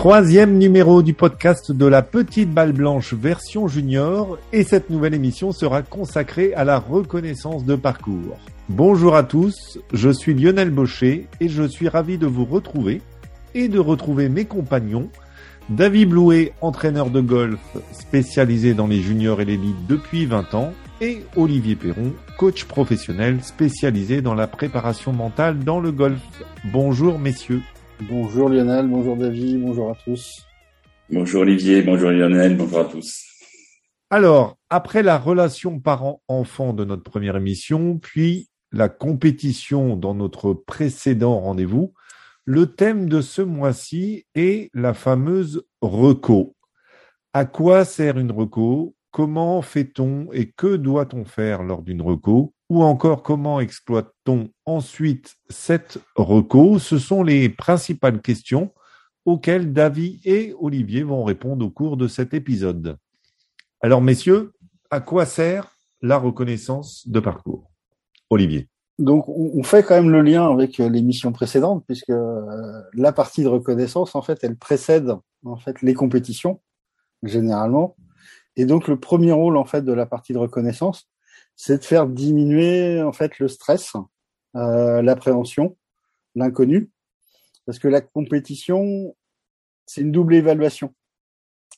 Troisième numéro du podcast de la petite balle blanche version junior et cette nouvelle émission sera consacrée à la reconnaissance de parcours. Bonjour à tous, je suis Lionel Baucher et je suis ravi de vous retrouver et de retrouver mes compagnons. David Blouet, entraîneur de golf spécialisé dans les juniors et l'élite depuis 20 ans et Olivier Perron, coach professionnel spécialisé dans la préparation mentale dans le golf. Bonjour messieurs. Bonjour Lionel, bonjour David, bonjour à tous. Bonjour Olivier, bonjour Lionel, bonjour à tous. Alors, après la relation parent-enfant de notre première émission, puis la compétition dans notre précédent rendez-vous, le thème de ce mois-ci est la fameuse reco. À quoi sert une reco? Comment fait-on et que doit-on faire lors d'une reco? Ou encore comment exploite-t-on ensuite cette reco? Ce sont les principales questions auxquelles David et Olivier vont répondre au cours de cet épisode. Alors messieurs, à quoi sert la reconnaissance de parcours? Olivier. Donc on fait quand même le lien avec l'émission précédente puisque euh, la partie de reconnaissance en fait elle précède en fait les compétitions généralement et donc le premier rôle en fait de la partie de reconnaissance c'est de faire diminuer en fait le stress, euh, l'appréhension, l'inconnu, parce que la compétition, c'est une double évaluation.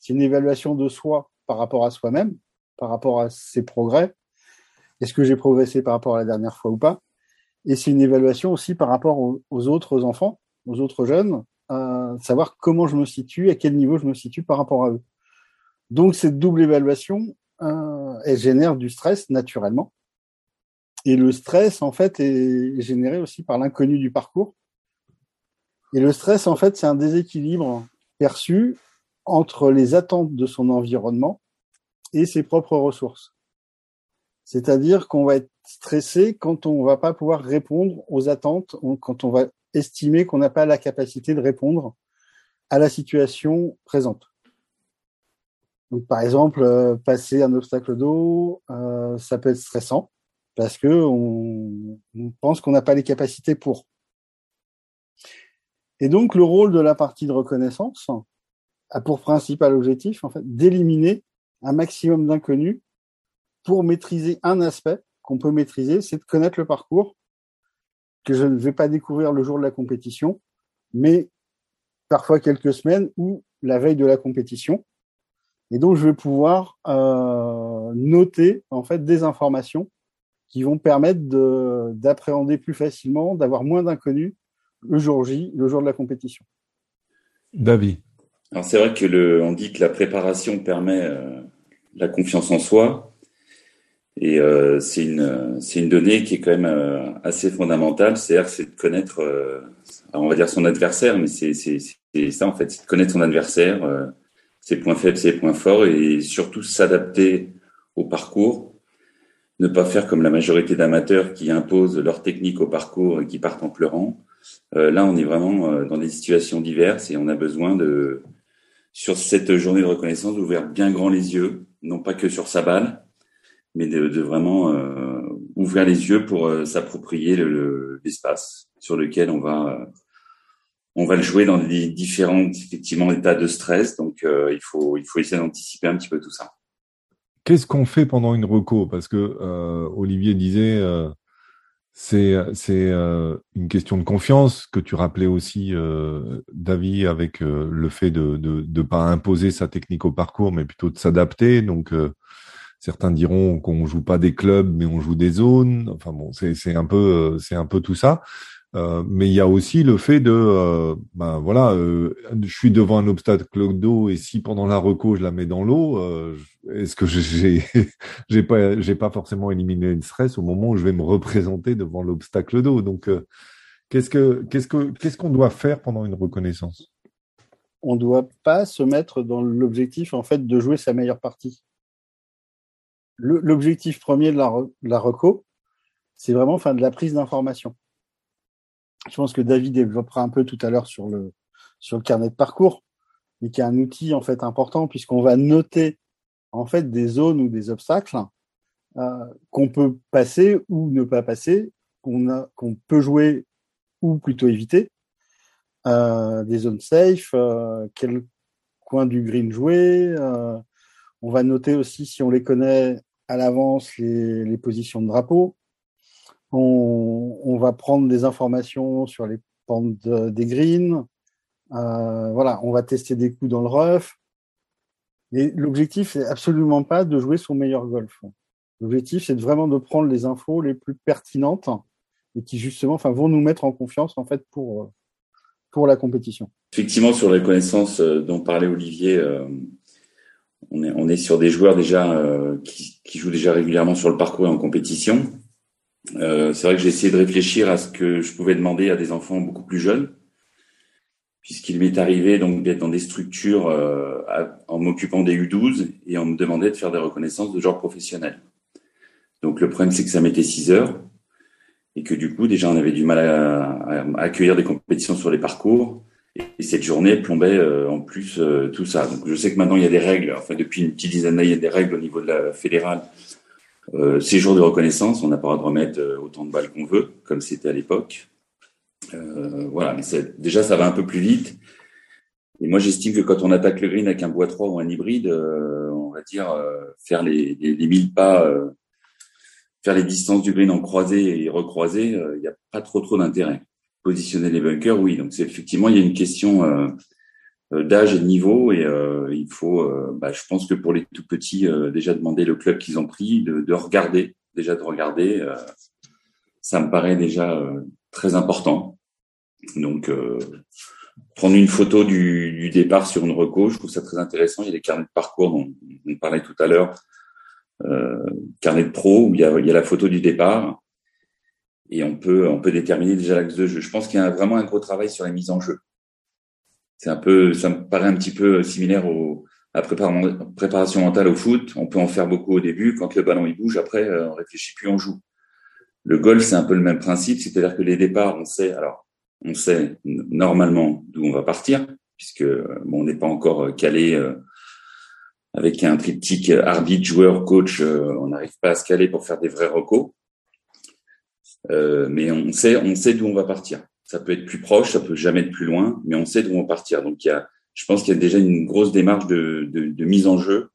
C'est une évaluation de soi par rapport à soi-même, par rapport à ses progrès. Est-ce que j'ai progressé par rapport à la dernière fois ou pas? Et c'est une évaluation aussi par rapport aux, autres enfants, aux autres jeunes, euh, savoir comment je me situe, à quel niveau je me situe par rapport à eux. Donc cette double évaluation, euh, elle génère du stress naturellement. Et le stress, en fait, est généré aussi par l'inconnu du parcours. Et le stress, en fait, c'est un déséquilibre perçu entre les attentes de son environnement et ses propres ressources. C'est-à-dire qu'on va être stressé quand on va pas pouvoir répondre aux attentes, quand on va estimer qu'on n'a pas la capacité de répondre à la situation présente. Donc, par exemple, euh, passer un obstacle d'eau, euh, ça peut être stressant parce que on, pense qu'on n'a pas les capacités pour. Et donc, le rôle de la partie de reconnaissance a pour principal objectif, en fait, d'éliminer un maximum d'inconnus pour maîtriser un aspect qu'on peut maîtriser, c'est de connaître le parcours que je ne vais pas découvrir le jour de la compétition, mais parfois quelques semaines ou la veille de la compétition et donc, je vais pouvoir euh, noter en fait des informations qui vont permettre d'appréhender plus facilement, d'avoir moins d'inconnus le jour J, le jour de la compétition. David. Alors c'est vrai que le, on dit que la préparation permet euh, la confiance en soi, et euh, c'est une c'est une donnée qui est quand même euh, assez fondamentale. C'est-à-dire c'est de connaître, euh, on va dire son adversaire, mais c'est c'est ça en fait, c'est de connaître son adversaire euh, ses points faibles, ses points forts et surtout s'adapter au parcours. Ne pas faire comme la majorité d'amateurs qui imposent leur technique au parcours et qui partent en pleurant. Euh, là, on est vraiment euh, dans des situations diverses et on a besoin de, sur cette journée de reconnaissance, d'ouvrir bien grand les yeux, non pas que sur sa balle, mais de, de vraiment euh, ouvrir les yeux pour euh, s'approprier l'espace le, sur lequel on va on va le jouer dans les différents effectivement états de stress. Donc euh, il faut il faut essayer d'anticiper un petit peu tout ça. Qu'est-ce qu'on fait pendant une reco? Parce que euh, Olivier disait euh, c'est c'est euh, une question de confiance que tu rappelais aussi euh, David avec le fait de de de pas imposer sa technique au parcours mais plutôt de s'adapter. Donc certains diront qu'on joue pas des clubs mais on joue des zones. Enfin bon, c'est un peu c'est un peu tout ça. Euh, mais il y a aussi le fait de, euh, ben voilà, euh, je suis devant un obstacle d'eau et si pendant la reco je la mets dans l'eau, euh, est-ce que j'ai, j'ai pas, j'ai pas forcément éliminé le stress au moment où je vais me représenter devant l'obstacle d'eau. Donc, qu'est-ce que, qu'est-ce que, qu'est-ce qu'on doit faire pendant une reconnaissance? On doit pas se mettre dans l'objectif en fait de jouer sa meilleure partie. L'objectif premier de la, de la reco, c'est vraiment enfin de la prise d'information je pense que David développera un peu tout à l'heure sur le sur le carnet de parcours, mais qui est un outil en fait important puisqu'on va noter en fait des zones ou des obstacles euh, qu'on peut passer ou ne pas passer, qu'on qu'on peut jouer ou plutôt éviter, des zones safe, quel coin du green jouer. on va noter aussi si on les connaît à l'avance les, les, positions de drapeau. On, va prendre des informations sur les pentes des greens. voilà, on va tester des coups dans le rough. Mais l'objectif, c'est absolument pas de jouer son meilleur golf. L'objectif, c'est vraiment de prendre les infos les plus pertinentes et qui justement, enfin, vont nous mettre en confiance en fait pour euh, pour la compétition. Effectivement, sur la connaissance euh, dont parlait Olivier, euh, on est on est sur des joueurs déjà qui, qui jouent déjà régulièrement sur le parcours et en compétition. C'est vrai que j'ai essayé de réfléchir à ce que je pouvais demander à des enfants beaucoup plus jeunes puisqu'il m'est arrivé donc d'être dans des structures euh, en m'occupant des U12 et on me demandait de faire des reconnaissances de genre professionnel. Donc le problème c'est que ça mettait 6 heures et que du coup déjà on avait du mal à, accueillir des compétitions sur les parcours et cette journée plombait euh, en plus euh, tout ça. Donc je sais que maintenant il y a des règles, enfin depuis une petite dizaine d'années il y a des règles au niveau de la fédérale. Ces jours de reconnaissance, on n'a pas le droit de remettre autant de balles qu'on veut, comme c'était à l'époque. Euh, voilà, mais déjà ça va un peu plus vite. Et moi j'estime que quand on attaque le green avec un bois 3 ou un hybride, euh, on va dire euh, faire les, les, les 1000 pas, faire les distances du green en croisé et recroisé, il n'y a pas trop trop d'intérêt. Positionner les bunkers, oui. Donc c'est effectivement il y a une question d'âge et de niveau et il faut, bah, je pense que pour les tout petits, déjà demander le club qu'ils ont pris, de, de, regarder, déjà de regarder, ça me paraît déjà très important. Donc, euh, prendre une photo du, du, départ sur une reco, je trouve ça très intéressant. Il y a des carnets de parcours dont on parlait tout à l'heure, euh, carnet de pro où il y, a, il y a la photo du départ et on peut on peut déterminer déjà l'axe de jeu. Je pense qu'il y a vraiment un gros travail sur la mise en jeu. C'est un peu, ça me paraît un petit peu similaire au, à la préparation mentale au foot. On peut en faire beaucoup au début. Quand le ballon il bouge, après euh, on réfléchit plus, on joue. Le golf, c'est un peu le même principe, c'est-à-dire que les départs, on sait, alors, on sait normalement d'où on va partir, puisque bon, on n'est pas encore euh, calé euh, avec un triptyque arbitre, joueur, coach, euh, on n'arrive pas à se caler pour faire des vrais recos. mais on sait, on sait d'où on va partir. Ça peut être plus proche, ça peut jamais être plus loin, mais on sait d'où on partir. Donc il y a, je pense qu'il y a déjà une grosse démarche de, de, de mise en jeu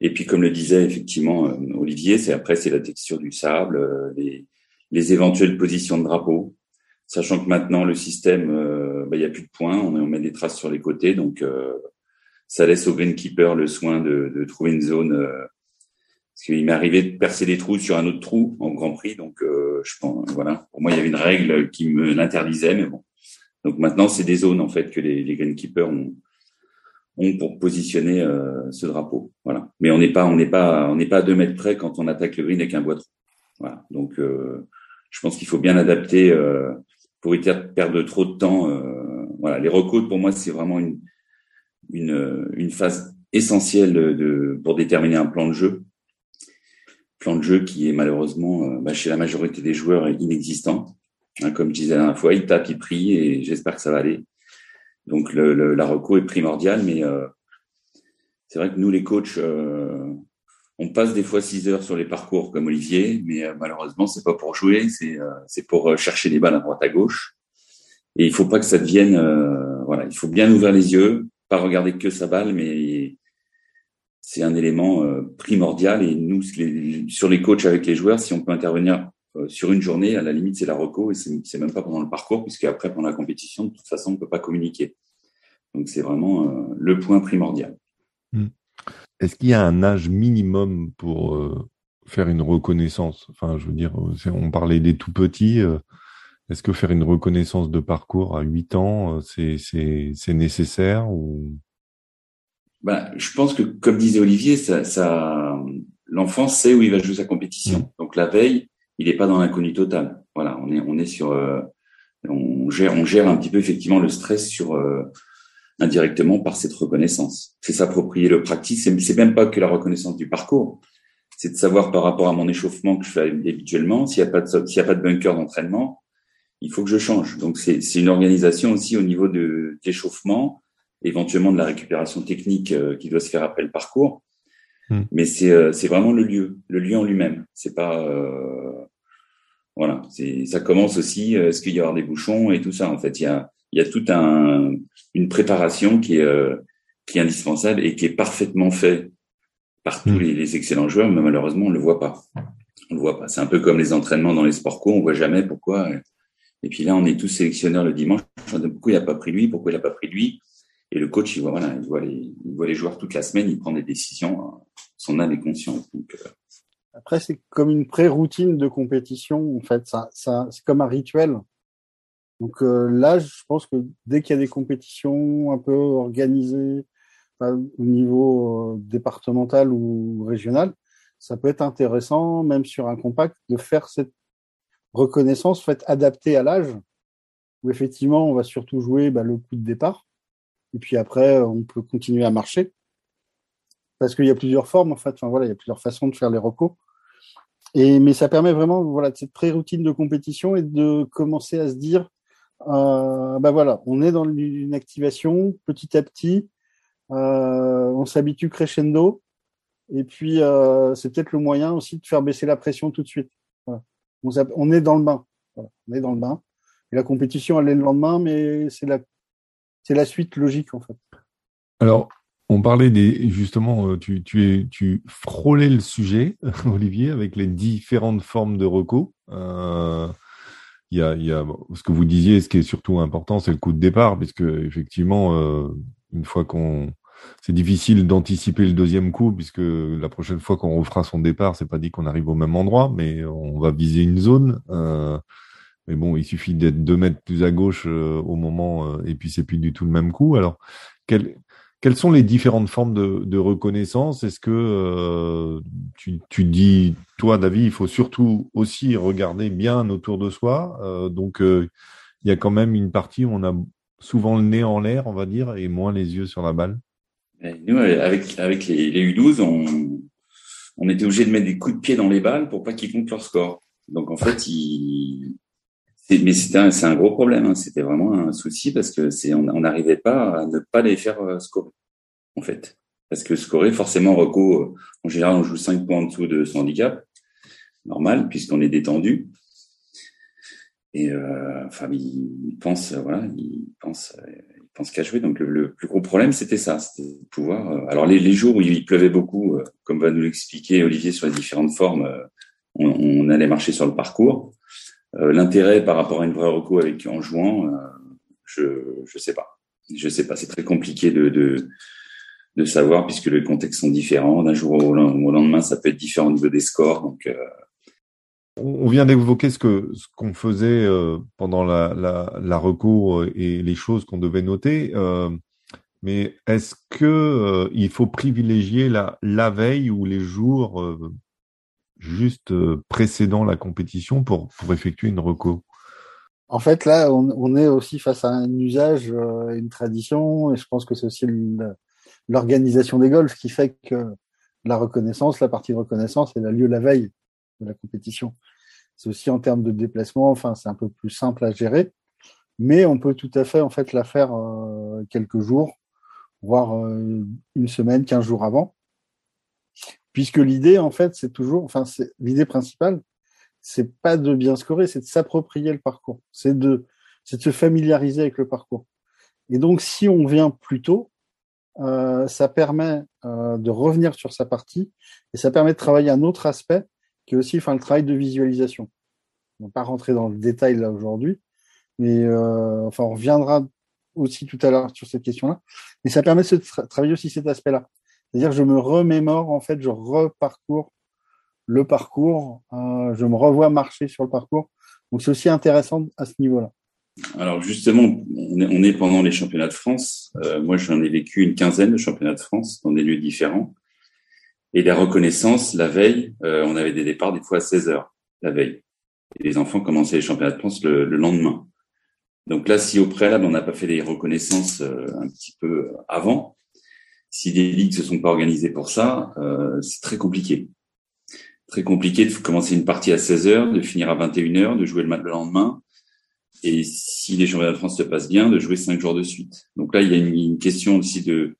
et puis, comme le disait effectivement euh, Olivier, c'est après c'est la texture du sable, euh, les, les, éventuelles positions de drapeau, sachant que maintenant le système, euh, bah, il n'y a plus de points, on, on, met des traces sur les côtés, donc ça laisse au greenkeeper le soin de, de trouver une zone. Parce qu'il m'est arrivé de percer des trous sur un autre trou en Grand Prix, donc je pense, voilà. Pour moi, il y avait une règle qui me l'interdisait, mais bon. Donc maintenant, c'est des zones en fait que les, les greenkeepers ont pour positionner euh, ce drapeau. Voilà. Mais on n'est pas, on n'est pas, on n'est pas à deux mètres près quand on attaque le green avec un bois Voilà. Donc, euh, je pense qu'il faut bien adapter euh, pour éviter de perdre trop de temps. voilà. Les recodes, pour moi, c'est vraiment une, une, une phase essentielle de, pour déterminer un plan de jeu. Plan de jeu qui est malheureusement, bah, chez la majorité des joueurs, inexistant. Hein, comme je disais la dernière fois, ils tapent, ils prient et j'espère que ça va aller. Donc le, la reco est primordiale, mais euh, c'est vrai que nous les coachs, euh, on passe des fois 6 heures sur les parcours comme Olivier, mais euh, malheureusement c'est pas pour jouer, c'est c'est pour chercher des balles à droite à gauche. Et il faut pas que ça devienne, voilà, il faut bien ouvrir les yeux, pas regarder que sa balle, mais c'est un élément primordial. Et nous, sur les coachs avec les joueurs, si on peut intervenir euh, sur une journée, à la limite, c'est la reco et c'est même pas pendant le parcours, puisque après, pendant la compétition, de toute façon, on ne peut pas communiquer. Donc, c'est vraiment euh, le point primordial. Hmm. Est-ce qu'il y a un âge minimum pour euh, faire une reconnaissance? Enfin, je veux dire, on parlait des tout petits. Est-ce que faire une reconnaissance de parcours à 8 ans, c'est nécessaire ou? Ben, Je pense que, comme disait Olivier, ça, ça l'enfant sait où il va jouer sa compétition. Hmm. Donc la veille, il n'est pas dans l'inconnu total. Voilà, on est on est sur euh, on gère on gère un petit peu effectivement le stress sur euh, indirectement par cette reconnaissance. C'est s'approprier le pratique. C'est même pas que la reconnaissance du parcours. C'est de savoir par rapport à mon échauffement que je fais habituellement, s'il n'y a pas de s'il y a pas de bunker d'entraînement, il faut que je change. Donc c'est c'est une organisation aussi au niveau de d'échauffement, éventuellement de la récupération technique euh, qui doit se faire après le parcours. Hmm. Mais c'est c'est vraiment le lieu, le lieu en lui-même. C'est pas voilà, c'est ça commence aussi. Euh, est-ce qu'il y aura des bouchons et tout ça En fait, il y a Il y a toute un, une préparation qui est, euh, qui est indispensable et qui est parfaitement fait par tous hmm. les, excellents joueurs, mais malheureusement, on le voit pas. On le voit pas. C'est un peu comme les entraînements dans les sports co, on voit jamais pourquoi. Et puis là, on est tous sélectionneurs le dimanche. Pourquoi il a pas pris lui? Pourquoi il a pas pris lui? Et le coach, il voit, voilà, il voit les, il voit les joueurs toute la semaine, il prend des décisions. Son âme est consciente. Euh, après, c'est comme une pré-routine de compétition, en fait. Ça, ça, c'est comme un rituel. Donc euh, là, je pense que dès qu'il y a des compétitions un peu organisées au niveau euh, départemental ou régional, ça peut être intéressant, même sur un compact, de faire cette reconnaissance faite adaptée à l'âge, où effectivement, on va surtout jouer bah, le coup de départ, et puis après, on peut continuer à marcher parce qu'il y a plusieurs formes en fait. Enfin voilà, il y a plusieurs façons de faire les recos. Et mais ça permet vraiment voilà de cette pré-routine de compétition et de commencer à se dire euh, bah voilà, on est dans une activation petit à petit, euh, on s'habitue crescendo et puis euh, c'est peut-être le moyen aussi de faire baisser la pression tout de suite. On, est dans le bain, on est dans le bain. Et la compétition elle est le lendemain, mais c'est la c'est la suite logique en fait. Alors on parlait des justement, euh, tu, frôlais le sujet, Olivier, avec les différentes formes de recours. Euh, y, ce que vous disiez, ce qui est surtout important, c'est le coup de départ, puisque effectivement, euh, une fois qu'on, c'est difficile d'anticiper le deuxième coup, puisque la prochaine fois qu'on refera son départ, c'est pas dit qu'on arrive au même endroit, mais on va viser une zone. Mais bon, il suffit d'être deux mètres plus à gauche au moment, et puis c'est plus du tout le même coup. Alors, quel, quelles sont les différentes formes de, reconnaissance? Est-ce que euh, tu, dis, toi, David, il faut surtout aussi regarder bien autour de soi. Euh, donc, euh, il y a quand même une partie où on a souvent le nez en l'air, on va dire, et moins les yeux sur la balle. Nous, avec, avec les, U12, on, on était obligé de mettre des coups de pied dans les balles pour pas qu'ils comptent leur score. Donc, en fait, ils, mais c'était c'est un gros problème. Hein. C'était vraiment un souci parce que c'est on n'arrivait pas à ne pas les faire euh, scorer en fait. Parce que scorer, forcément, Reco, euh, en général, on joue 5 points en dessous de son handicap, normal, puisqu'on est détendu. Et euh, enfin, il pense, voilà, il pense, il pense qu'à jouer. Donc le, plus gros problème, c'était ça, c'était de pouvoir. alors les, les, jours où il pleuvait beaucoup, comme va nous l'expliquer Olivier sur les différentes formes, on, on, allait marcher sur le parcours. Euh, l'intérêt par rapport à une vraie reco avec en jouant, euh, je je sais pas. Je sais pas. C'est très compliqué de, de de savoir puisque les contextes sont différents. D'un jour au, lendemain, ça peut être différent au niveau des scores. Donc euh, on vient d'évoquer ce que ce qu'on faisait pendant la, la, la recours et les choses qu'on devait noter. Euh, mais est-ce que il faut privilégier la, la veille ou les jours juste euh, précédant la compétition pour, pour effectuer une reco En fait, là, on, on, est aussi face à un usage, euh, une tradition, et je pense que c'est aussi l'organisation des golfs qui fait que la reconnaissance, la partie de reconnaissance, elle a lieu la veille de la compétition. C'est aussi en termes de déplacement, enfin, c'est un peu plus simple à gérer, mais on peut tout à fait en fait la faire euh, quelques jours, voire une semaine, quinze jours avant puisque l'idée, en fait, c'est toujours, enfin, l'idée principale, c'est pas de bien scorer, c'est de s'approprier le parcours, c'est de, c'est de se familiariser avec le parcours. Et donc, si on vient plus tôt, euh, ça permet euh, de revenir sur sa partie et ça permet de travailler un autre aspect qui est aussi, enfin, le travail de visualisation. On va pas rentrer dans le détail là aujourd'hui, mais euh, enfin, on reviendra aussi tout à l'heure sur cette question-là. Mais ça permet de travailler aussi cet aspect-là. C'est-à-dire je me remémore, en fait, je reparcours le parcours, euh, je me revois marcher sur le parcours. Donc c'est aussi intéressant à ce niveau-là. Alors justement, on est, pendant les championnats de France. Euh, moi, j'en ai vécu une quinzaine de championnats de France dans des lieux différents. Et la reconnaissance, la veille, euh, on avait des départs des fois à 16 heures, la veille. Et les enfants commençaient les championnats de France le, le lendemain. Donc là, si au préalable, on n'a pas fait des reconnaissances un petit peu avant, si les ligues se sont pas organisées pour ça, euh, c'est très compliqué. Très compliqué de commencer une partie à 16 heures, de finir à 21 heures, de jouer le le lendemain. Et si les championnats de France se passent bien, de jouer cinq jours de suite. Donc là, il y a une, question aussi de,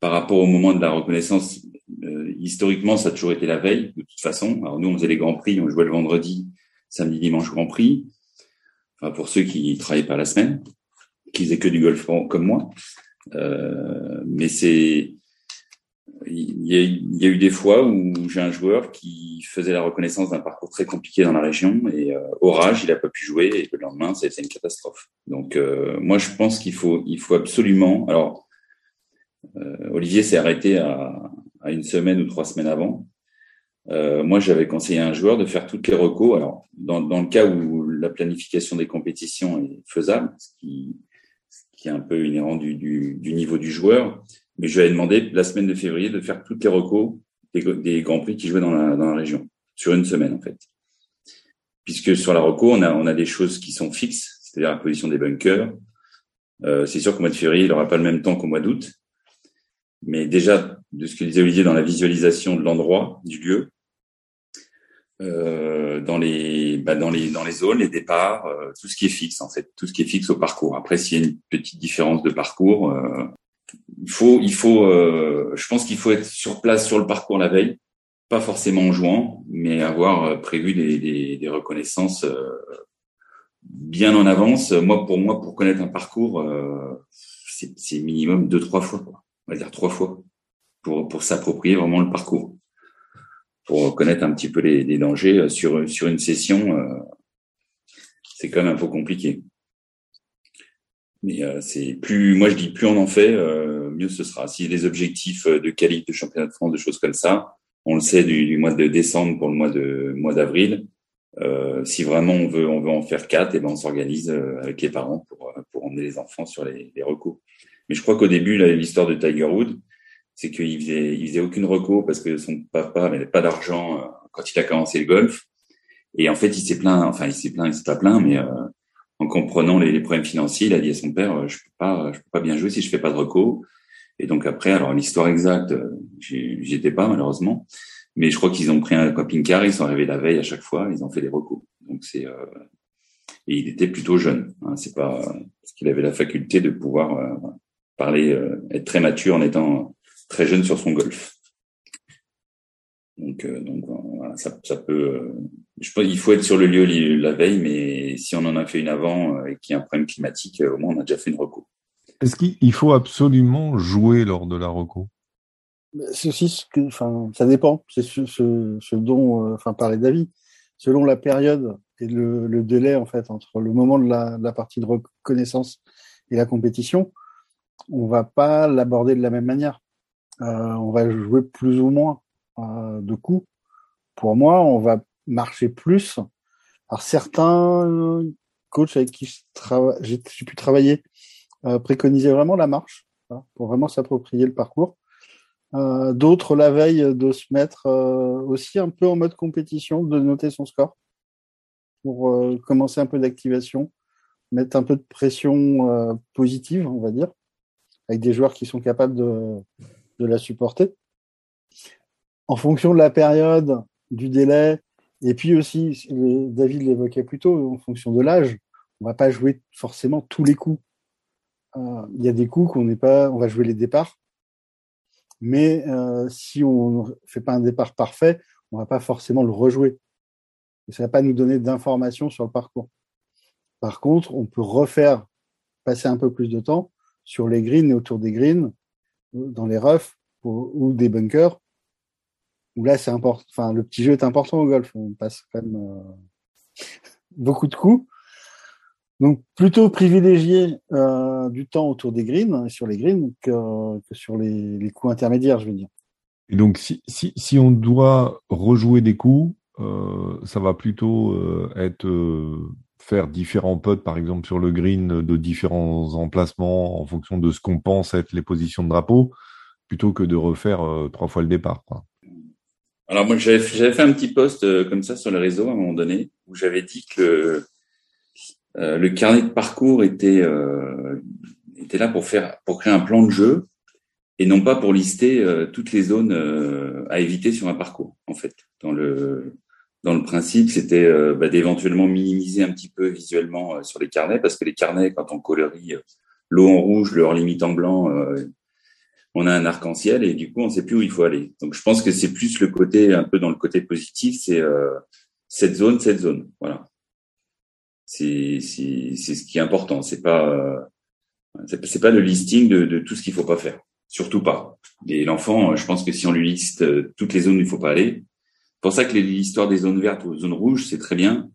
par rapport au moment de la reconnaissance, euh, historiquement, ça a toujours été la veille, de toute façon. Alors nous, on faisait les grands prix, on jouait le vendredi, samedi, dimanche, grand prix. Enfin, pour ceux qui travaillaient pas la semaine qui faisaient que du golf comme moi. Mais c'est il y, a, il y, a, eu des fois où j'ai un joueur qui faisait la reconnaissance d'un parcours très compliqué dans la région et euh, orage, il n'a pas pu jouer et le lendemain, c'était une catastrophe. Donc euh, moi, je pense qu'il faut, il faut absolument. Alors, euh, Olivier s'est arrêté à, à, une semaine ou trois semaines avant. Euh, moi, j'avais conseillé à un joueur de faire toutes les recos. Alors, dans, dans, le cas où la planification des compétitions est faisable, ce qui, est un peu inhérent du, niveau du joueur, mais je lui ai demandé la semaine de février de faire toutes les recos des, Grands Prix qui jouaient dans la, région, sur une semaine en fait. Puisque sur la reco, on a, on a des choses qui sont fixes, c'est-à-dire la position des bunkers. Euh, c'est sûr qu'au mois de février, il n'aura pas le même temps qu'au mois d'août. Mais déjà, de ce que disait Olivier dans la visualisation de l'endroit, du lieu, euh, dans les bah dans les dans les zones, les départs, euh, tout ce qui est fixe en fait, tout ce qui est fixe au parcours. Après, s'il y a une petite différence de parcours, euh, il faut, il faut, euh, je pense qu'il faut être sur place sur le parcours la veille, pas forcément en jouant, mais avoir euh, prévu des, des, des reconnaissances bien en avance. Moi, pour moi, pour connaître un parcours, c'est minimum deux, trois fois, quoi. on va dire trois fois, pour pour s'approprier vraiment le parcours, pour connaître un petit peu les, les dangers sur sur une session. c'est quand même un peu compliqué. Mais euh, c'est plus, moi je dis plus on en fait, euh, mieux ce sera. A des objectifs euh, de qualité de championnat de France, de choses comme ça, on le sait du, mois de décembre pour le mois de mois d'avril. Euh, si vraiment on veut on veut en faire quatre, et eh ben on s'organise avec les parents pour pour emmener les enfants sur les, les recours. Mais je crois qu'au début l'histoire de Tiger Woods, c'est qu'il faisait il faisait aucune recours parce que son papa n'avait pas d'argent quand il a commencé le golf. Et en fait il s'est plaint, enfin il s'est plaint, il s'est pas plaint, mais en comprenant les, les, problèmes financiers, il a dit à son père, euh, je peux pas, je peux pas bien jouer si je fais pas de recours. Et donc après, alors l'histoire exacte, euh, j'y étais pas malheureusement, mais je crois qu'ils ont pris un camping-car, ils sont arrivés la veille à chaque fois, ils ont fait des recours. Donc c'est euh, et il était plutôt jeune. Hein, c'est pas parce qu'il avait la faculté de pouvoir euh, parler, être très mature en étant très jeune sur son golf. Donc, donc voilà, ça, ça peut je pense qu'il faut être sur le lieu la veille, mais si on en a fait une avant euh, et qu'il y a un problème climatique, euh, au moins on a déjà fait une reco. Est-ce qu'il faut absolument jouer lors de la reco? C'est aussi ce que, enfin, ça dépend. C'est ce, ce, ce, dont, euh, enfin, parlait David. Selon la période et le, le, délai en fait entre le moment de la, de la, partie de reconnaissance et la compétition, on va pas l'aborder de la même manière. Euh, on va jouer plus ou moins euh, de coups. Pour moi, on va marcher plus. Alors certains coachs avec qui j'ai pu travailler euh, préconisaient vraiment la marche pour vraiment s'approprier le parcours. Euh, D'autres la veille de se mettre euh, aussi un peu en mode compétition, de noter son score pour euh, commencer un peu d'activation, mettre un peu de pression euh, positive, on va dire, avec des joueurs qui sont capables de, de la supporter. En fonction de la période, du délai, et puis aussi, David l'évoquait plus tôt, en fonction de l'âge, on va pas jouer forcément tous les coups. Euh, il y a des coups qu'on n'est pas, on va jouer les départs, mais euh, si on ne fait pas un départ parfait, on va pas forcément le rejouer. Et ça va pas nous donner d'informations sur le parcours. Par contre, on peut refaire passer un peu plus de temps sur les greens et autour des greens, dans les roughs ou des bunkers, où là c'est important. Enfin, le petit jeu est important au golf. On passe quand même euh, beaucoup de coups. Donc plutôt privilégier euh, du temps autour des greens, sur les greens, que, sur les, coups intermédiaires, je veux dire. Et donc si, si, si on doit rejouer des coups, euh, ça va plutôt être faire différents putts, par exemple sur le green, de différents emplacements en fonction de ce qu'on pense être les positions de drapeau, plutôt que de refaire euh, trois fois le départ. Alors moi j'avais fait un petit post euh, comme ça sur les réseaux à un moment donné où j'avais dit que euh, le carnet de parcours était euh, était là pour faire pour créer un plan de jeu et non pas pour lister euh, toutes les zones euh, à éviter sur un parcours en fait dans le dans le principe c'était bah, d'éventuellement minimiser un petit peu visuellement sur les carnets parce que les carnets quand on colorie l'eau en rouge leur limite en blanc on a un arc-en-ciel et du coup on sait plus où il faut aller. Donc je pense que c'est plus le côté un peu dans le côté positif, c'est euh, cette zone, cette zone. Voilà. C'est ce qui est important. C'est pas euh, C'est pas le listing de, tout ce qu'il faut pas faire, surtout pas. Et l'enfant, je pense que si on lui liste toutes les zones où il faut pas aller, pour ça que l'histoire des zones vertes ou zones rouges, c'est très bien.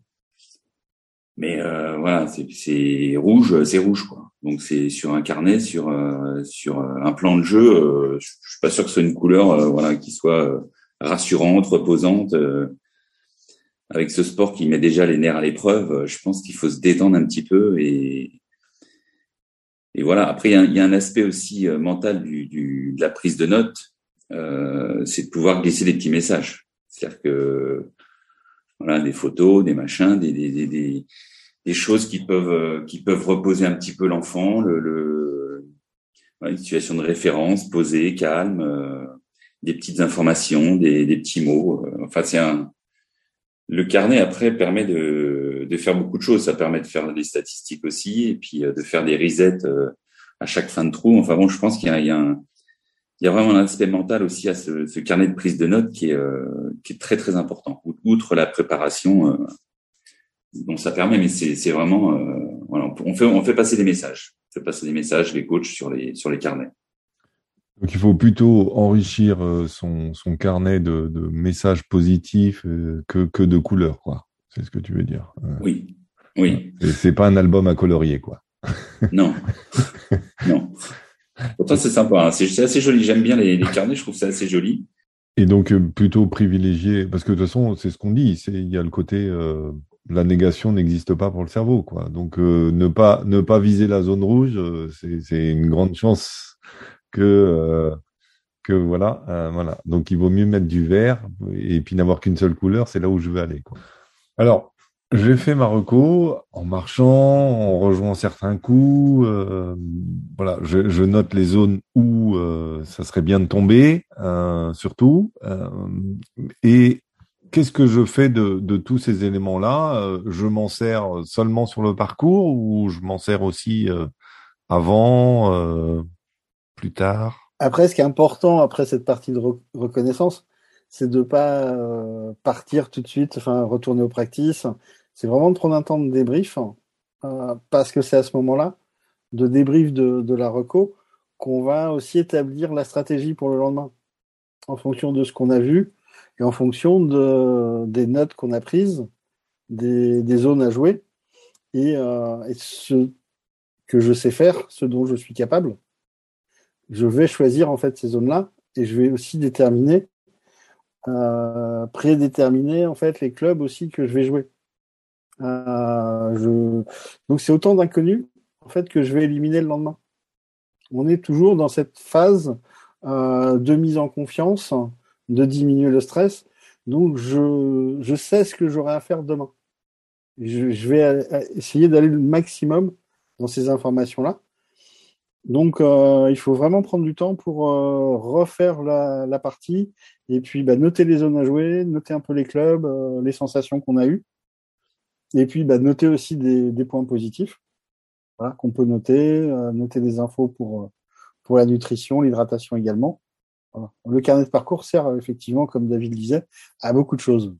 Mais euh, voilà, c'est rouge, c'est rouge quoi. Donc c'est sur un carnet, sur euh, sur un plan de jeu. Euh, je suis pas sûr que ce soit une couleur, voilà, qui soit rassurante, reposante. avec ce sport qui met déjà les nerfs à l'épreuve, je pense qu'il faut se détendre un petit peu et et voilà. Après, il y y a un aspect aussi mental du, du, de la prise de notes, c'est de pouvoir glisser des petits messages. C'est-à-dire que voilà, des photos, des machins, des, des, des, des choses qui peuvent euh, qui peuvent reposer un petit peu l'enfant, le, le une situation de référence posée, calme, euh, des petites informations, des, des petits mots. Euh, enfin, c'est un le carnet après permet de, de faire beaucoup de choses. Ça permet de faire des statistiques aussi et puis de faire des resets à chaque fin de trou. Enfin bon, je pense qu'il y a, il y a un, il y a vraiment un aspect mental aussi à ce, ce carnet de prise de notes qui est, euh, qui est très très important. Outre la préparation euh, dont ça permet, mais c'est vraiment euh, voilà, on fait on fait passer des messages, on fait passer des messages les coachs sur les sur les carnets. Donc il faut plutôt enrichir son, son carnet de, de messages positifs que, que de couleurs, quoi. C'est ce que tu veux dire. Oui, oui. C'est pas un album à colorier, quoi. Non, non. Pourtant, c'est sympa. Hein. C'est assez joli. J'aime bien les, carnets. Je trouve ça assez joli. Et donc, euh, plutôt privilégié, parce que de toute façon, c'est ce qu'on dit. C'est il y a le côté euh, la négation n'existe pas pour le cerveau, quoi. Donc, euh, ne pas ne pas viser la zone rouge, c'est une grande chance que que voilà, voilà. Donc, il vaut mieux mettre du vert et puis n'avoir qu'une seule couleur. C'est là où je veux aller, quoi. Alors, j'ai fait ma reco en marchant, en rejoignant certains coups. Euh, voilà, je, note les zones où euh, ça serait bien de tomber, euh, surtout. Et qu'est-ce que je fais de, tous ces éléments-là? Je m'en sers seulement sur le parcours ou je m'en sers aussi avant, plus tard? Après, ce qui est important après cette partie de reconnaissance, c'est de pas partir tout de suite, enfin retourner aux practices c'est vraiment de prendre un temps de débrief, euh, parce que c'est à ce moment-là, de débrief de, la reco, qu'on va aussi établir la stratégie pour le lendemain, en fonction de ce qu'on a vu et en fonction de, des notes qu'on a prises, des, zones à jouer et, euh, et, ce que je sais faire, ce dont je suis capable. Je vais choisir en fait ces zones-là et je vais aussi déterminer, euh, prédéterminer en fait les clubs aussi que je vais jouer. Euh, je... Donc c'est autant d'inconnus en fait que je vais éliminer le lendemain. On est toujours dans cette phase euh, de mise en confiance, de diminuer le stress. Donc je, je sais ce que j'aurai à faire demain. Je, vais euh, essayer d'aller le maximum dans ces informations-là. Donc il faut vraiment prendre du temps pour refaire la, la, partie et puis bah, noter les zones à jouer, noter un peu les clubs, les sensations qu'on a eues. Et puis, bah, noter aussi des, des points positifs voilà, qu'on peut noter, euh, noter des infos pour, euh, pour la nutrition, l'hydratation également. Voilà. Le carnet de parcours sert effectivement, comme David disait, à beaucoup de choses.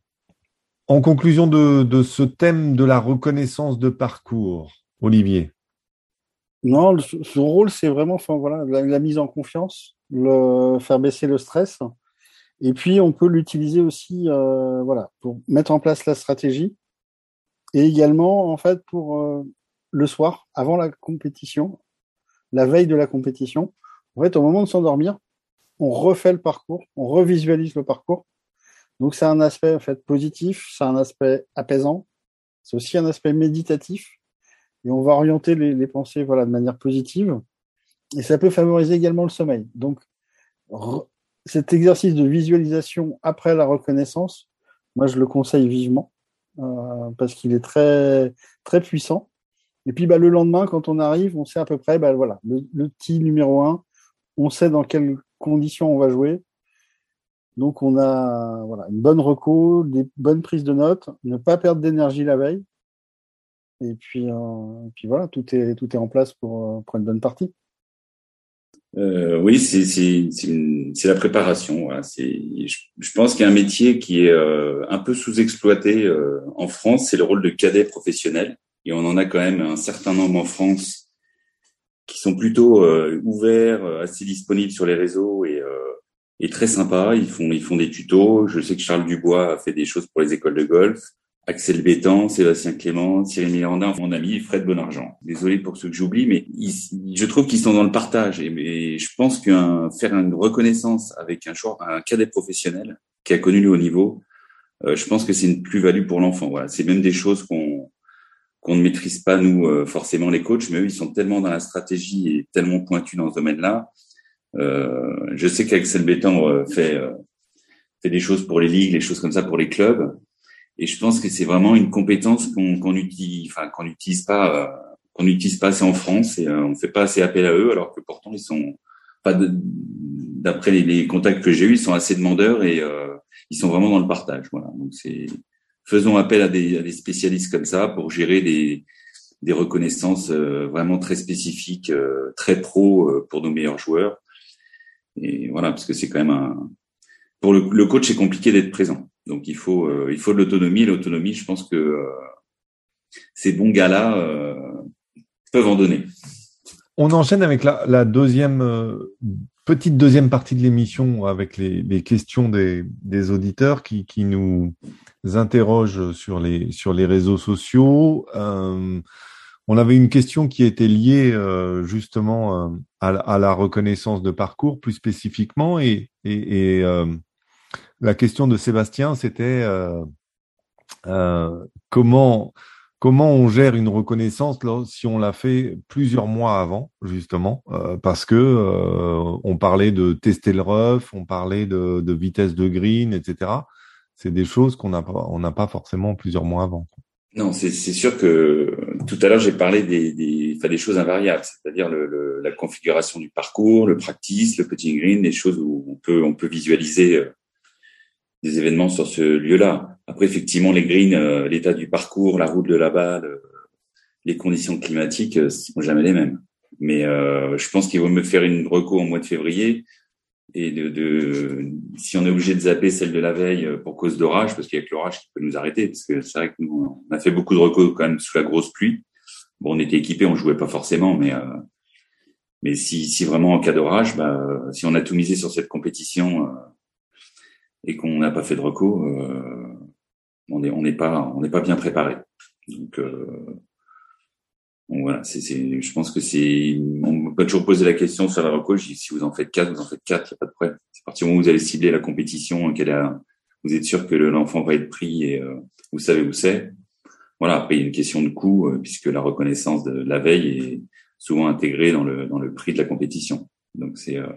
En conclusion de, de ce thème de la reconnaissance de parcours, Olivier. Non, son rôle, c'est vraiment enfin, voilà, la, la, mise en confiance, le, faire baisser le stress. Et puis, on peut l'utiliser aussi euh, voilà, pour mettre en place la stratégie et également, en fait, pour euh, le soir, avant la compétition, la veille de la compétition, en fait, au moment de s'endormir, on refait le parcours, on revisualise le parcours. Donc, c'est un aspect en fait positif, c'est un aspect apaisant, c'est aussi un aspect méditatif, et on va orienter les, les, pensées voilà de manière positive. Et ça peut favoriser également le sommeil. Donc, cet exercice de visualisation après la reconnaissance, moi, je le conseille vivement. Euh, parce qu'il est très très puissant. Et puis bah, le lendemain, quand on arrive, on sait à peu près, bah, voilà, le, petit numéro 1, on sait dans quelles conditions on va jouer. Donc on a voilà une bonne reco, des bonnes prises de notes, ne pas perdre d'énergie la veille. Et puis, euh, voilà, tout est tout en place pour, pour une bonne partie. Euh, oui, c'est la préparation. Voilà. Je, je, pense qu'il y a un métier qui est euh, un peu sous-exploité euh, en France, c'est le rôle de cadet professionnel. Et on en a quand même un certain nombre en France qui sont plutôt ouverts, assez disponibles sur les réseaux et, et très sympas. Ils font ils font des tutos. Je sais que Charles Dubois a fait des choses pour les écoles de golf. Axel Bétan, Sébastien Clément, Thierry Mirandin, mon ami Fred Bonargent. Désolé pour ceux que j'oublie, mais je trouve qu'ils sont dans le partage. Et, je pense qu'un faire une reconnaissance avec un, un cadet professionnel qui a connu le haut niveau, euh, je pense que c'est une plus-value pour l'enfant. Voilà, c'est même des choses qu'on qu'on ne maîtrise pas nous euh, forcément les coachs, mais eux ils sont tellement dans la stratégie et tellement pointus dans ce domaine-là. Euh, je sais qu'Axel Bétan euh, fait fait des choses pour les ligues, les choses comme ça pour les clubs. Et je pense que c'est vraiment une compétence qu'on utilise, enfin qu'on n'utilise pas, euh, qu'on n'utilise pas assez en France et euh, on fait pas assez appel à eux, alors que pourtant ils sont, pas d'après les, les, contacts que j'ai eus, ils sont assez demandeurs et euh, ils sont vraiment dans le partage. Voilà. Donc c'est faisons appel à des, à des spécialistes comme ça pour gérer des des reconnaissances vraiment très spécifiques, très pro pour nos meilleurs joueurs. Et voilà, parce que c'est quand même un pour le, le coach, c'est compliqué d'être présent. Donc il faut euh, il faut de l'autonomie. L'autonomie, je pense que euh, ces bons gars-là euh, peuvent en donner. On enchaîne avec la, la deuxième petite deuxième partie de l'émission avec les, les questions des, des, auditeurs qui, qui nous interrogent sur les sur les réseaux sociaux. Euh, on avait une question qui était liée euh, justement à, à, la reconnaissance de parcours plus spécifiquement et, et, et la question de Sébastien, c'était euh, euh, comment on gère une reconnaissance si on l'a fait plusieurs mois avant, justement, euh, parce que on parlait de tester le ref, on parlait de, vitesse de green, etc. C'est des choses qu'on n'a pas, forcément plusieurs mois avant. Non, c'est sûr que tout à l'heure j'ai parlé des, choses invariables, c'est-à-dire la configuration du parcours, le practice, le petit green, des choses où on peut on peut visualiser des événements sur ce lieu-là. Après, effectivement, les greens, euh, l'état du parcours, la route de la balle, les conditions climatiques euh, sont jamais les mêmes. Mais euh, je pense qu'il vaut mieux faire une reco en mois de février et de, de, si on est obligé de zapper celle de la veille pour cause d'orage, parce qu'il y a que l'orage qui peut nous arrêter, parce que c'est vrai que nous, on a fait beaucoup de recos quand même sous la grosse pluie. Bon, on était équipés, on jouait pas forcément, mais euh, mais si, si vraiment en cas d'orage, bah, si on a tout misé sur cette compétition, et qu'on n'a pas fait de recours, euh, on n'est on n'est pas on n'est pas bien préparé. Donc, euh, voilà, c'est, c'est, je pense que c'est, on peut toujours poser la question sur la recours. Si vous en faites quatre, vous en faites quatre, il n'y a pas de problème. C'est à où vous allez cibler la compétition, qu'elle vous êtes sûr que l'enfant va être pris et euh, vous savez où c'est. Voilà. Après, il y a une question de coût euh, puisque la reconnaissance de la veille est souvent intégrée dans le dans le prix de la compétition. Donc c'est euh,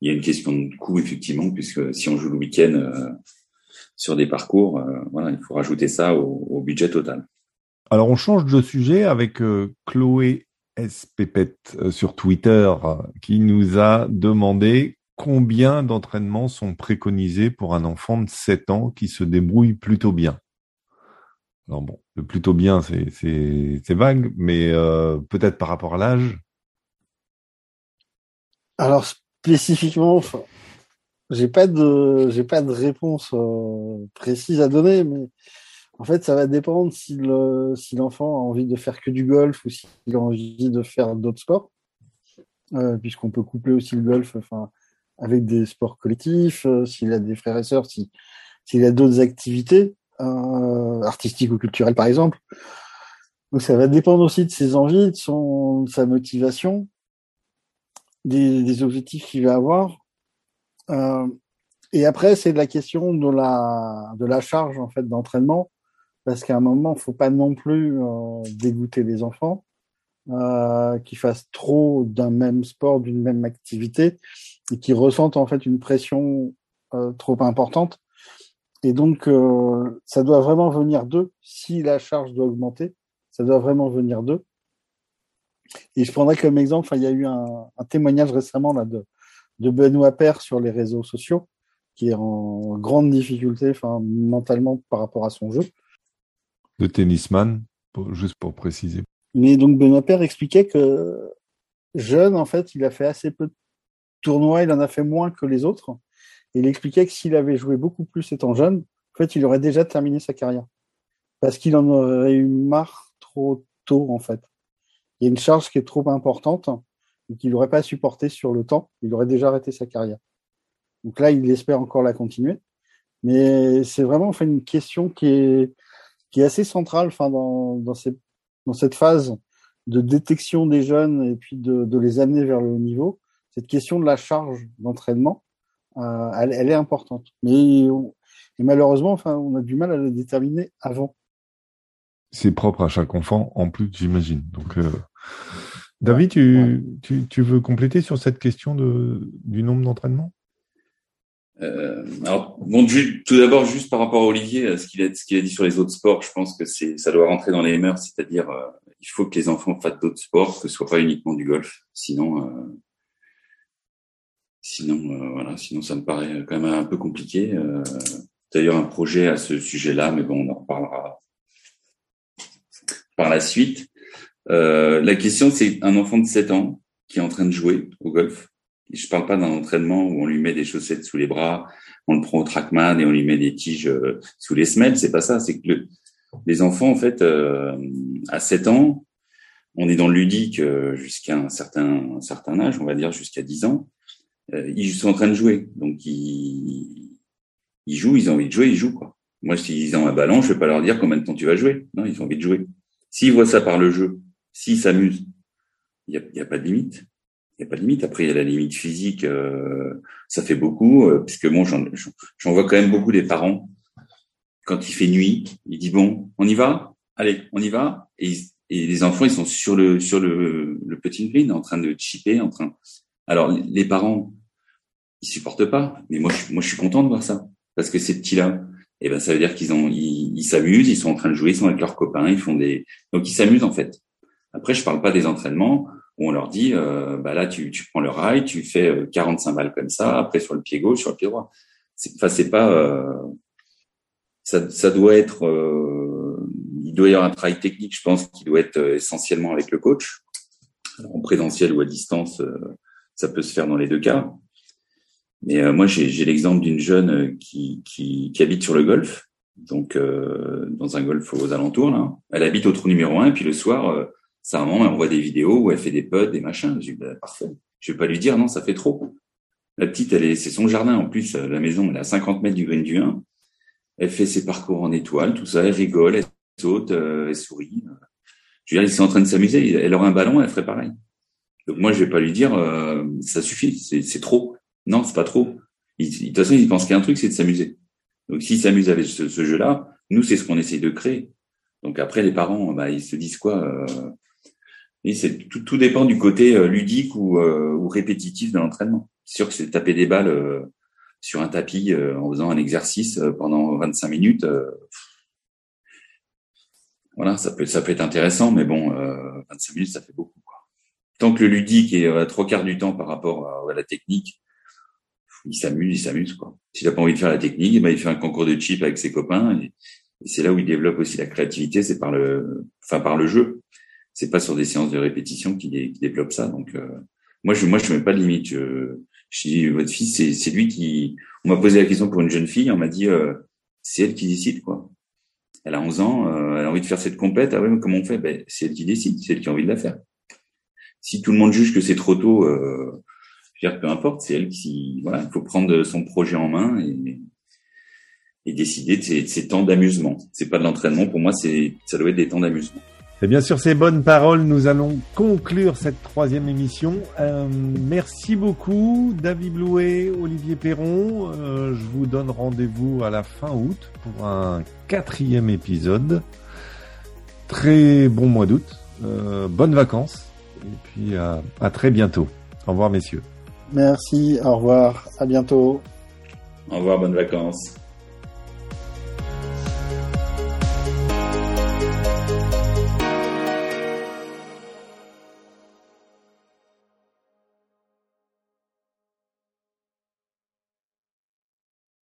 il y a une question de coût effectivement, puisque si on joue le week-end euh, sur des parcours, euh, voilà, il faut rajouter ça au, budget total. Alors on change de sujet avec euh, Chloé S. sur Twitter qui nous a demandé combien d'entraînements sont préconisés pour un enfant de 7 ans qui se débrouille plutôt bien. Alors bon, le plutôt bien, c'est vague, mais peut-être par rapport à l'âge? Alors spécifiquement, j'ai pas de pas de réponse euh, précise à donner, mais en fait, ça va dépendre si le si l'enfant a envie de faire que du golf ou s'il a envie de faire d'autres sports, euh, puisqu'on peut coupler aussi le golf, enfin, avec des sports collectifs, euh, s'il a des frères et sœurs, si s'il a d'autres activités artistiques ou culturelles, par exemple. Donc, ça va dépendre aussi de ses envies, de son de sa motivation des, objectifs qu'il va avoir. Euh, et après, c'est la question de la de la charge en fait d'entraînement, parce qu'à un moment, il faut pas non plus euh, dégoûter les enfants euh, qui fassent trop d'un même sport, d'une même activité, et qui ressentent en fait une pression euh, trop importante. Et donc, euh, ça doit vraiment venir d'eux. Si la charge doit augmenter, ça doit vraiment venir d'eux. Et je prendrais comme exemple, il y a eu un, témoignage récemment là, de, de Benoît Père sur les réseaux sociaux, qui est en grande difficulté mentalement par rapport à son jeu. De tennisman, juste pour préciser. Mais donc Benoît Père expliquait que jeune, en fait, il a fait assez peu de tournois, il en a fait moins que les autres. Et il expliquait que s'il avait joué beaucoup plus étant jeune, en fait, il aurait déjà terminé sa carrière. Parce qu'il en aurait eu marre trop tôt, en fait. Il y a une charge qui est trop importante et qu'il n'aurait pas supporté sur le temps. Il aurait déjà arrêté sa carrière. Donc là, il espère encore la continuer. Mais c'est vraiment enfin, une question qui est, assez centrale enfin, dans, cette phase de détection des jeunes et puis de, les amener vers le haut niveau. Cette question de la charge d'entraînement, euh, elle, elle, est importante. Mais et malheureusement, enfin, on a du mal à la déterminer avant. C'est propre à chaque enfant, en plus, j'imagine. Donc, euh... David, tu, ouais. tu, tu, veux compléter sur cette question de, du nombre d'entraînements? Euh, alors, bon, tout d'abord, juste par rapport à Olivier, ce qu'il a, ce qu'il a dit sur les autres sports, je pense que c'est, ça doit rentrer dans les mœurs, c'est-à-dire, euh, il faut que les enfants fassent d'autres sports, que ce soit pas uniquement du golf. Sinon, euh, sinon, euh, voilà, sinon ça me paraît quand même un peu compliqué. Euh, d'ailleurs, un projet à ce sujet-là, mais bon, on en reparlera par la suite. Euh, la question, c'est un enfant de 7 ans qui est en train de jouer au golf je parle pas d'un entraînement où on lui met des chaussettes sous les bras, on le prend au trackman et on lui met des tiges euh, sous les semelles. C'est pas ça. C'est que le, les enfants, en fait, euh, à 7 ans, on est dans le ludique jusqu'à un certain, certain âge, on va dire jusqu'à 10 ans. Ils sont en train de jouer, donc ils, ils jouent, ils ont envie de jouer, ils jouent quoi. Moi, s'ils ont un ballon, je vais pas leur dire combien de temps tu vas jouer. Non, ils ont envie de jouer. S'ils voient ça par le jeu, s'ils s'amusent, il y a, pas de limite il n'y a pas de limite. Après, il y a la limite physique, euh, ça fait beaucoup, euh, puisque bon, j'en vois quand même beaucoup des parents. Quand il fait nuit, il dit bon, on y va, allez, on y va, et, les enfants ils sont sur le sur le, petit green, en train de chipper, en train. Alors les parents, ils supportent pas, mais moi je, moi je suis content de voir ça, parce que ces petits là, et eh ben ça veut dire qu'ils ont ils s'amusent, ils sont en train de jouer, ils sont avec leurs copains, ils font des donc ils s'amusent en fait. Après je parle pas des entraînements où on leur dit, euh, bah là, tu, tu prends le rail, tu fais 45 euh, balles comme ça, après sur le pied gauche, sur le pied droit. Enfin, c'est pas, euh, ça, ça doit être, euh, il doit y avoir un travail technique, je pense, qui doit être essentiellement avec le coach, en présentiel ou à distance, ça peut se faire dans les deux cas. Mais moi, j'ai, l'exemple d'une jeune qui, qui, qui, habite sur le golf, donc dans un golf aux alentours. Là. Elle habite au trou numéro un, et puis le soir ça, un moment, on voit des vidéos où elle fait des potes, des machins. Je dis, bah, parfait. Je vais pas lui dire, non, ça fait trop. La petite, elle est, c'est son jardin. En plus, la maison, elle est à 50 mètres du green du 1. Elle fait ses parcours en étoile, tout ça. Elle rigole, elle saute, euh, elle sourit. Je veux dire, ils sont en train de s'amuser. Elle aurait un ballon, elle ferait pareil. Donc moi, je vais pas lui dire, euh, ça suffit, c'est trop. Non, c'est pas trop. de toute façon, il pense qu'il y a un truc, c'est de s'amuser. Donc s'il s'amuse avec ce, jeu-là, nous, c'est ce qu'on essaye de créer. Donc après, les parents, bah, ils se disent quoi euh, et tout, tout, dépend du côté euh, ludique ou, euh, ou répétitif de l'entraînement. C'est sûr que c'est taper des balles euh, sur un tapis en faisant un exercice pendant 25 minutes. voilà, ça peut ça peut être intéressant, mais bon, 25 minutes, ça fait beaucoup. Tant que le ludique est à trois quarts du temps par rapport à la technique, il s'amuse, il s'amuse quoi. S'il a pas envie de faire la technique, eh ben, il fait un concours de chip avec ses copains. Et, c'est là où il développe aussi la créativité, c'est par le, enfin par le jeu c'est pas sur des séances de répétition qui, dé, qui développe ça. Donc euh, moi je moi je mets pas de limite. Je, je dis votre fils c'est c'est lui qui. On m'a posé la question pour une jeune fille, on m'a dit euh, c'est elle qui décide quoi. Elle a 11 ans, euh, elle a envie de faire cette compète. Ah ouais, mais comment on fait? Ben, c'est elle qui décide, c'est elle qui a envie de la faire. Si tout le monde juge que c'est trop tôt, euh, je veux dire, peu importe, c'est elle qui voilà, il faut prendre son projet en main et, et décider de ses, de temps d'amusement. C'est pas de l'entraînement pour moi, c'est ça doit être des temps d'amusement. Et bien sur ces bonnes paroles, nous allons conclure cette troisième émission. Euh, merci beaucoup, David Blouet, Olivier Perron. Euh, je vous donne rendez-vous à la fin août pour un quatrième épisode. Très bon mois d'août, euh, bonnes vacances, et puis à très bientôt. Au revoir, messieurs. Merci, au revoir, à bientôt. Au revoir, bonnes vacances.